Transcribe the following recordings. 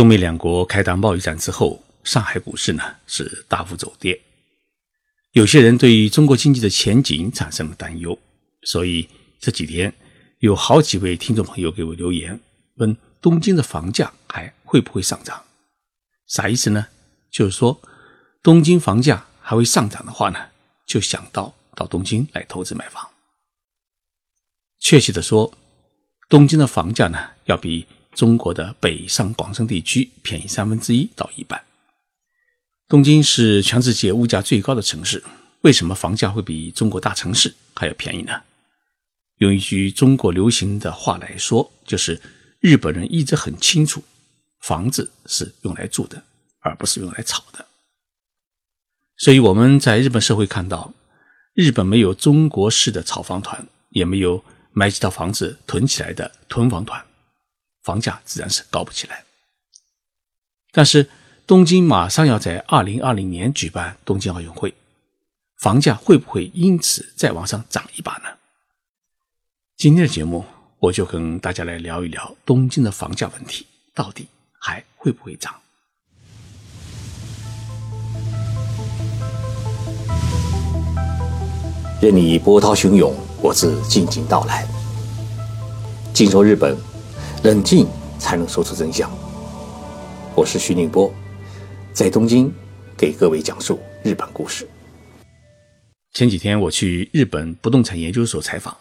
中美两国开打贸易战之后，上海股市呢是大幅走跌。有些人对于中国经济的前景产生了担忧，所以这几天有好几位听众朋友给我留言，问东京的房价还会不会上涨？啥意思呢？就是说，东京房价还会上涨的话呢，就想到到东京来投资买房。确切的说，东京的房价呢，要比中国的北上广深地区便宜三分之一到一半。东京是全世界物价最高的城市，为什么房价会比中国大城市还要便宜呢？用一句中国流行的话来说，就是日本人一直很清楚，房子是用来住的，而不是用来炒的。所以我们在日本社会看到，日本没有中国式的炒房团，也没有买几套房子囤起来的囤房团，房价自然是高不起来。但是。东京马上要在二零二零年举办东京奥运会，房价会不会因此再往上涨一把呢？今天的节目我就跟大家来聊一聊东京的房价问题，到底还会不会涨？任你波涛汹涌，我自静静到来。静说日本，冷静才能说出真相。我是徐宁波。在东京，给各位讲述日本故事。前几天我去日本不动产研究所采访，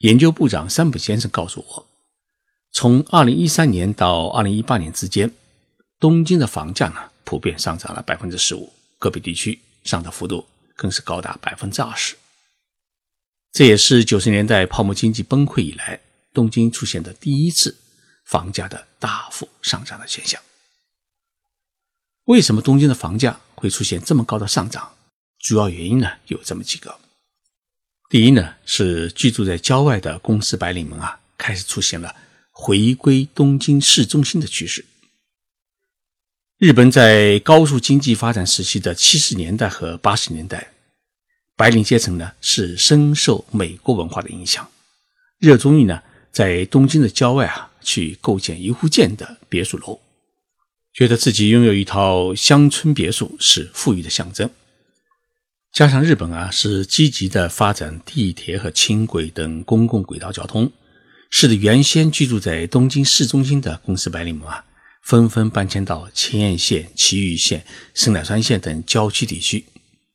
研究部长山本先生告诉我，从二零一三年到二零一八年之间，东京的房价呢普遍上涨了百分之十五，个别地区上涨幅度更是高达百分之二十。这也是九十年代泡沫经济崩溃以来，东京出现的第一次房价的大幅上涨的现象。为什么东京的房价会出现这么高的上涨？主要原因呢有这么几个。第一呢是居住在郊外的公司白领们啊，开始出现了回归东京市中心的趋势。日本在高速经济发展时期的七十年代和八十年代，白领阶层呢是深受美国文化的影响，热衷于呢在东京的郊外啊去构建一户建的别墅楼。觉得自己拥有一套乡村别墅是富裕的象征，加上日本啊是积极的发展地铁和轻轨等公共轨道交通，使得原先居住在东京市中心的公司白领们啊纷纷搬迁到千叶县、埼玉县、神奈川县等郊区地区，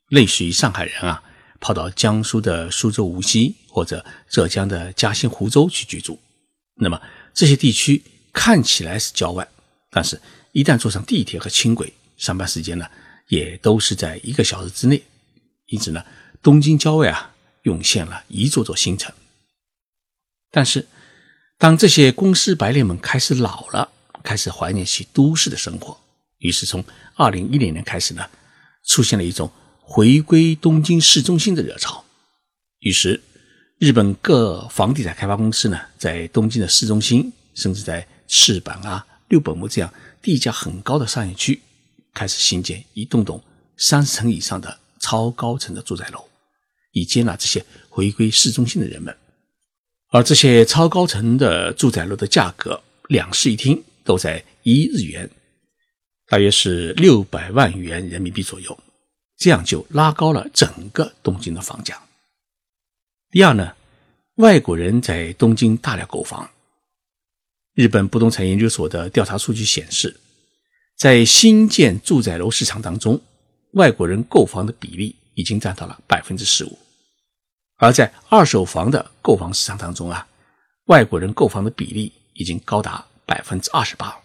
类似于上海人啊跑到江苏的苏州无锡或者浙江的嘉兴湖州去居住。那么这些地区看起来是郊外，但是。一旦坐上地铁和轻轨，上班时间呢也都是在一个小时之内，因此呢，东京郊外啊涌现了一座座新城。但是，当这些公司白领们开始老了，开始怀念起都市的生活，于是从二零一零年开始呢，出现了一种回归东京市中心的热潮。于是，日本各房地产开发公司呢，在东京的市中心，甚至在赤坂啊、六本木这样。地价很高的商业区开始兴建一栋栋三十层以上的超高层的住宅楼，以接纳这些回归市中心的人们。而这些超高层的住宅楼的价格，两室一厅都在一日元，大约是六百万元人民币左右，这样就拉高了整个东京的房价。第二呢，外国人在东京大量购房。日本不动产研究所的调查数据显示，在新建住宅楼市场当中，外国人购房的比例已经占到了百分之十五；而在二手房的购房市场当中啊，外国人购房的比例已经高达百分之二十八。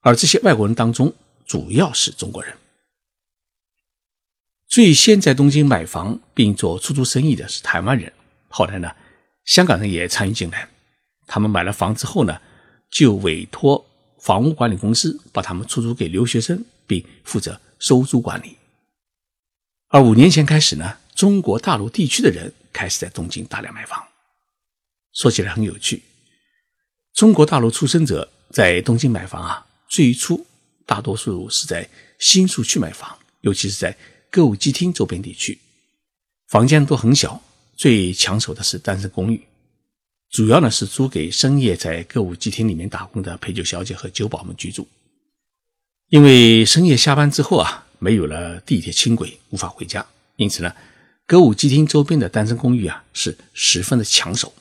而这些外国人当中，主要是中国人。最先在东京买房并做出租生意的是台湾人，后来呢，香港人也参与进来。他们买了房之后呢？就委托房屋管理公司把他们出租给留学生，并负责收租管理。而五年前开始呢，中国大陆地区的人开始在东京大量买房。说起来很有趣，中国大陆出生者在东京买房啊，最初大多数是在新宿区买房，尤其是在歌舞伎町周边地区，房间都很小，最抢手的是单身公寓。主要呢是租给深夜在歌舞伎町里面打工的陪酒小姐和酒保们居住，因为深夜下班之后啊，没有了地铁轻轨，无法回家，因此呢，歌舞伎町周边的单身公寓啊是十分的抢手。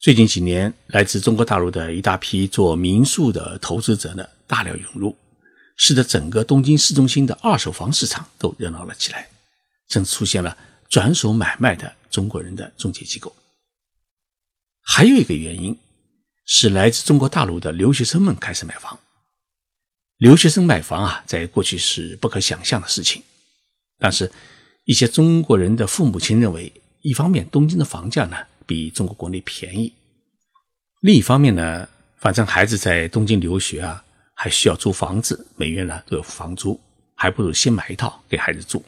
最近几年，来自中国大陆的一大批做民宿的投资者呢，大量涌入，使得整个东京市中心的二手房市场都热闹了起来，正出现了转手买卖的中国人的中介机构。还有一个原因，是来自中国大陆的留学生们开始买房。留学生买房啊，在过去是不可想象的事情，但是，一些中国人的父母亲认为，一方面东京的房价呢。比中国国内便宜。另一方面呢，反正孩子在东京留学啊，还需要租房子，每月呢都有房租，还不如先买一套给孩子住。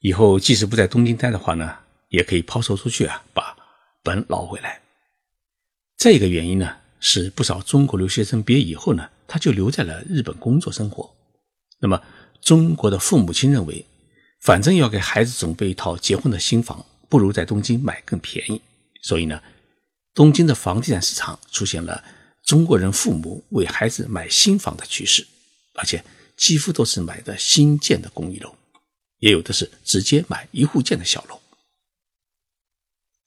以后即使不在东京待的话呢，也可以抛售出去啊，把本捞回来。再一个原因呢，是不少中国留学生毕业以后呢，他就留在了日本工作生活。那么中国的父母亲认为，反正要给孩子准备一套结婚的新房，不如在东京买更便宜。所以呢，东京的房地产市场出现了中国人父母为孩子买新房的趋势，而且几乎都是买的新建的公寓楼，也有的是直接买一户建的小楼。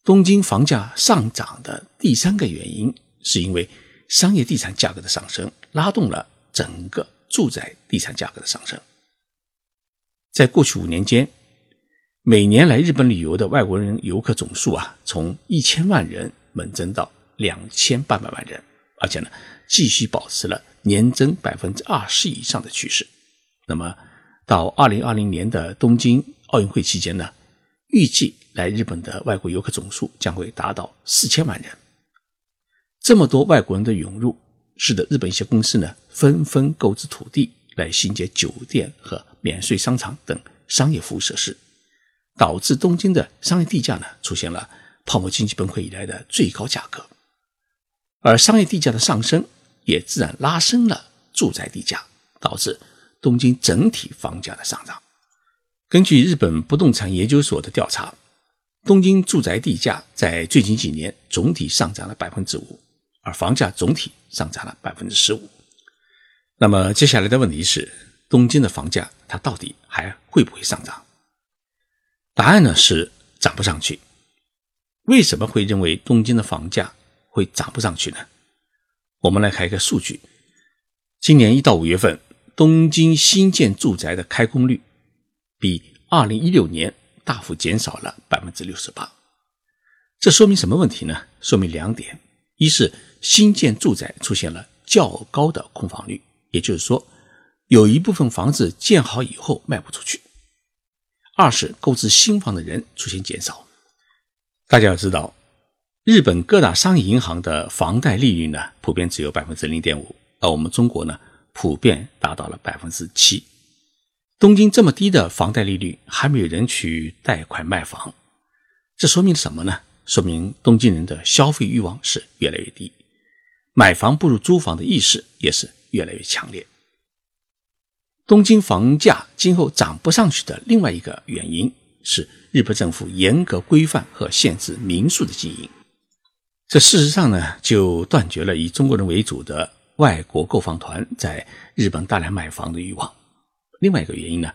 东京房价上涨的第三个原因，是因为商业地产价格的上升，拉动了整个住宅地产价格的上升。在过去五年间。每年来日本旅游的外国人游客总数啊，从一千万人猛增到两千八百万人，而且呢，继续保持了年增百分之二十以上的趋势。那么，到二零二零年的东京奥运会期间呢，预计来日本的外国游客总数将会达到四千万人。这么多外国人的涌入，使得日本一些公司呢，纷纷购置土地来兴建酒店和免税商场等商业服务设施。导致东京的商业地价呢出现了泡沫经济崩溃以来的最高价格，而商业地价的上升也自然拉升了住宅地价，导致东京整体房价的上涨。根据日本不动产研究所的调查，东京住宅地价在最近几年总体上涨了百分之五，而房价总体上涨了百分之十五。那么接下来的问题是，东京的房价它到底还会不会上涨？答案呢是涨不上去。为什么会认为东京的房价会涨不上去呢？我们来看一个数据：今年一到五月份，东京新建住宅的开工率比二零一六年大幅减少了百分之六十八。这说明什么问题呢？说明两点：一是新建住宅出现了较高的空房率，也就是说，有一部分房子建好以后卖不出去。二是购置新房的人出现减少。大家要知道，日本各大商业银行的房贷利率呢，普遍只有百分之零点五，而我们中国呢，普遍达到了百分之七。东京这么低的房贷利率，还没有人去贷款卖房，这说明什么呢？说明东京人的消费欲望是越来越低，买房不如租房的意识也是越来越强烈。东京房价今后涨不上去的另外一个原因是日本政府严格规范和限制民宿的经营，这事实上呢就断绝了以中国人为主的外国购房团在日本大量买房的欲望。另外一个原因呢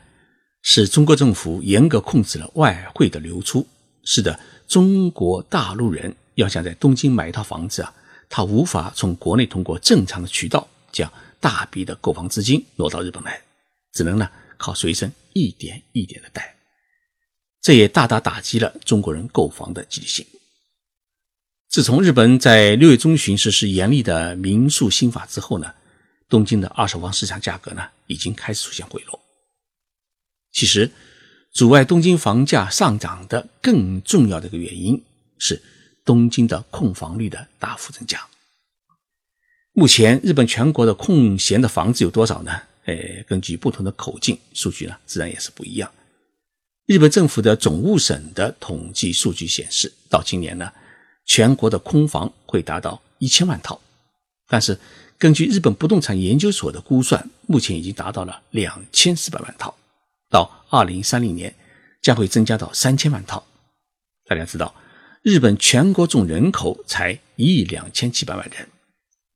是中国政府严格控制了外汇的流出，使得中国大陆人要想在东京买一套房子啊，他无法从国内通过正常的渠道将大笔的购房资金挪到日本来。只能呢靠随身一点一点的贷，这也大大打击了中国人购房的积极性。自从日本在六月中旬实施严厉的民宿新法之后呢，东京的二手房市场价格呢已经开始出现回落。其实，阻碍东京房价上涨的更重要的一个原因是东京的空房率的大幅增加。目前，日本全国的空闲的房子有多少呢？呃，根据不同的口径，数据呢自然也是不一样。日本政府的总务省的统计数据显示，到今年呢，全国的空房会达到一千万套。但是，根据日本不动产研究所的估算，目前已经达到了两千四百万套，到二零三零年将会增加到三千万套。大家知道，日本全国总人口才一亿两千七百万人，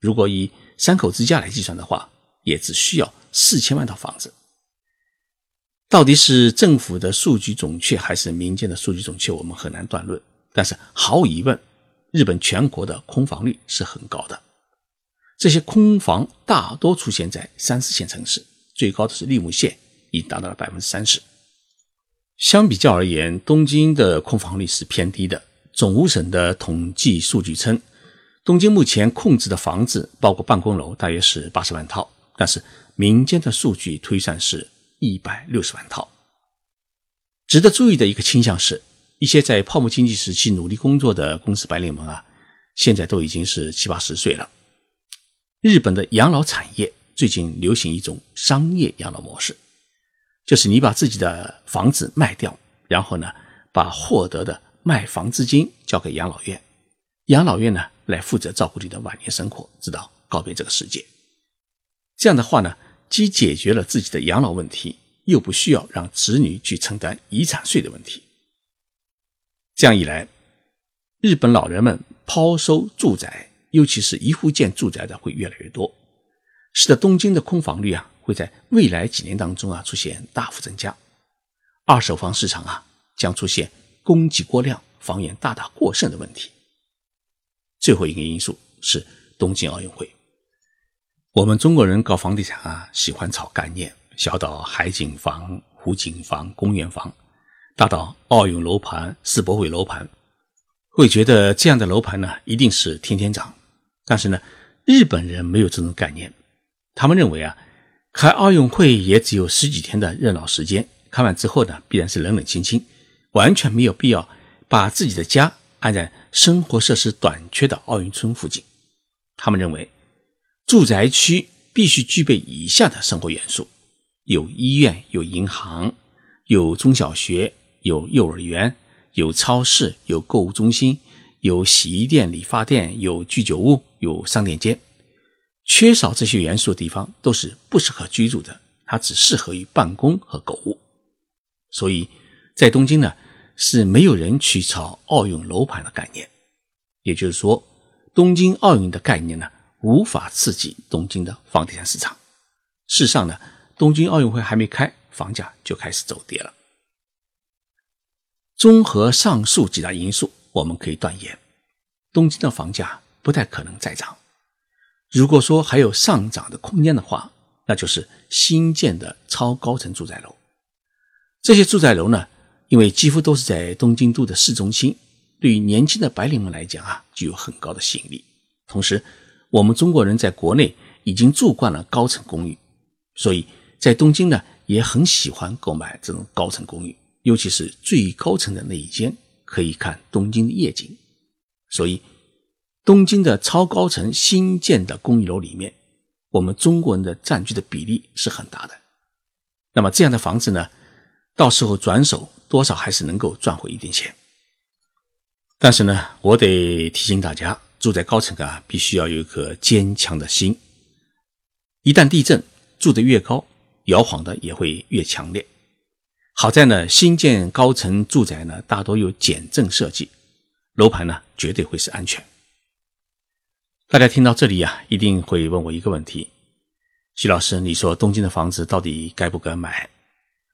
如果以三口之家来计算的话，也只需要。四千万套房子。到底是政府的数据准确还是民间的数据准确，我们很难断论。但是毫无疑问，日本全国的空房率是很高的。这些空房大多出现在三四线城市，最高的是利木县，已达到了百分之三十。相比较而言，东京的空房率是偏低的。总务省的统计数据称，东京目前控制的房子，包括办公楼，大约是八十万套，但是民间的数据推算是一百六十万套。值得注意的一个倾向是，一些在泡沫经济时期努力工作的公司白领们啊，现在都已经是七八十岁了。日本的养老产业最近流行一种商业养老模式。就是你把自己的房子卖掉，然后呢，把获得的卖房资金交给养老院，养老院呢来负责照顾你的晚年生活，直到告别这个世界。这样的话呢，既解决了自己的养老问题，又不需要让子女去承担遗产税的问题。这样一来，日本老人们抛售住宅，尤其是一户建住宅的会越来越多，使得东京的空房率啊。会在未来几年当中啊出现大幅增加，二手房市场啊将出现供给过量、房源大大过剩的问题。最后一个因素是东京奥运会。我们中国人搞房地产啊，喜欢炒概念，小到海景房、湖景房、公园房，大到奥运楼盘、世博会楼盘，会觉得这样的楼盘呢一定是天天涨。但是呢，日本人没有这种概念，他们认为啊。开奥运会也只有十几天的热闹时间，看完之后呢，必然是冷冷清清，完全没有必要把自己的家安在生活设施短缺的奥运村附近。他们认为，住宅区必须具备以下的生活元素：有医院、有银行、有中小学、有幼儿园、有超市、有购物中心、有洗衣店、理发店、有居酒屋、有商店街。缺少这些元素的地方都是不适合居住的，它只适合于办公和购物。所以，在东京呢，是没有人去炒奥运楼盘的概念。也就是说，东京奥运的概念呢，无法刺激东京的房地产市场。事实上呢，东京奥运会还没开，房价就开始走跌了。综合上述几大因素，我们可以断言，东京的房价不太可能再涨。如果说还有上涨的空间的话，那就是新建的超高层住宅楼。这些住宅楼呢，因为几乎都是在东京都的市中心，对于年轻的白领们来讲啊，具有很高的吸引力。同时，我们中国人在国内已经住惯了高层公寓，所以在东京呢，也很喜欢购买这种高层公寓，尤其是最高层的那一间，可以看东京的夜景。所以。东京的超高层新建的公寓楼里面，我们中国人的占据的比例是很大的。那么这样的房子呢，到时候转手多少还是能够赚回一点钱。但是呢，我得提醒大家，住在高层啊，必须要有一颗坚强的心。一旦地震，住得越高，摇晃的也会越强烈。好在呢，新建高层住宅呢，大多有减震设计，楼盘呢，绝对会是安全。大家听到这里呀，一定会问我一个问题：徐老师，你说东京的房子到底该不该买？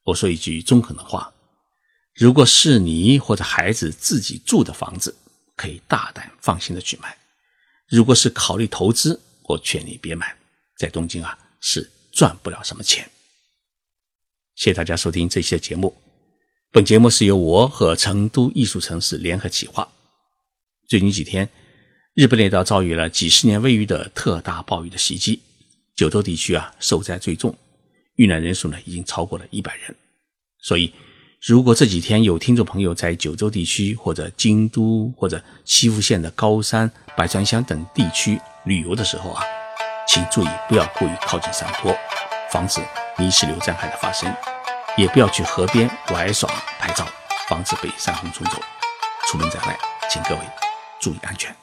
我说一句中肯的话：如果是你或者孩子自己住的房子，可以大胆放心的去买；如果是考虑投资，我劝你别买，在东京啊是赚不了什么钱。谢谢大家收听这期的节目。本节目是由我和成都艺术城市联合企划。最近几天。日本列岛遭遇了几十年未遇的特大暴雨的袭击，九州地区啊受灾最重，遇难人数呢已经超过了一百人。所以，如果这几天有听众朋友在九州地区或者京都或者岐阜县的高山、白川乡等地区旅游的时候啊，请注意不要过于靠近山坡，防止泥石流灾害的发生；也不要去河边玩耍拍照，防止被山洪冲走。出门在外，请各位注意安全。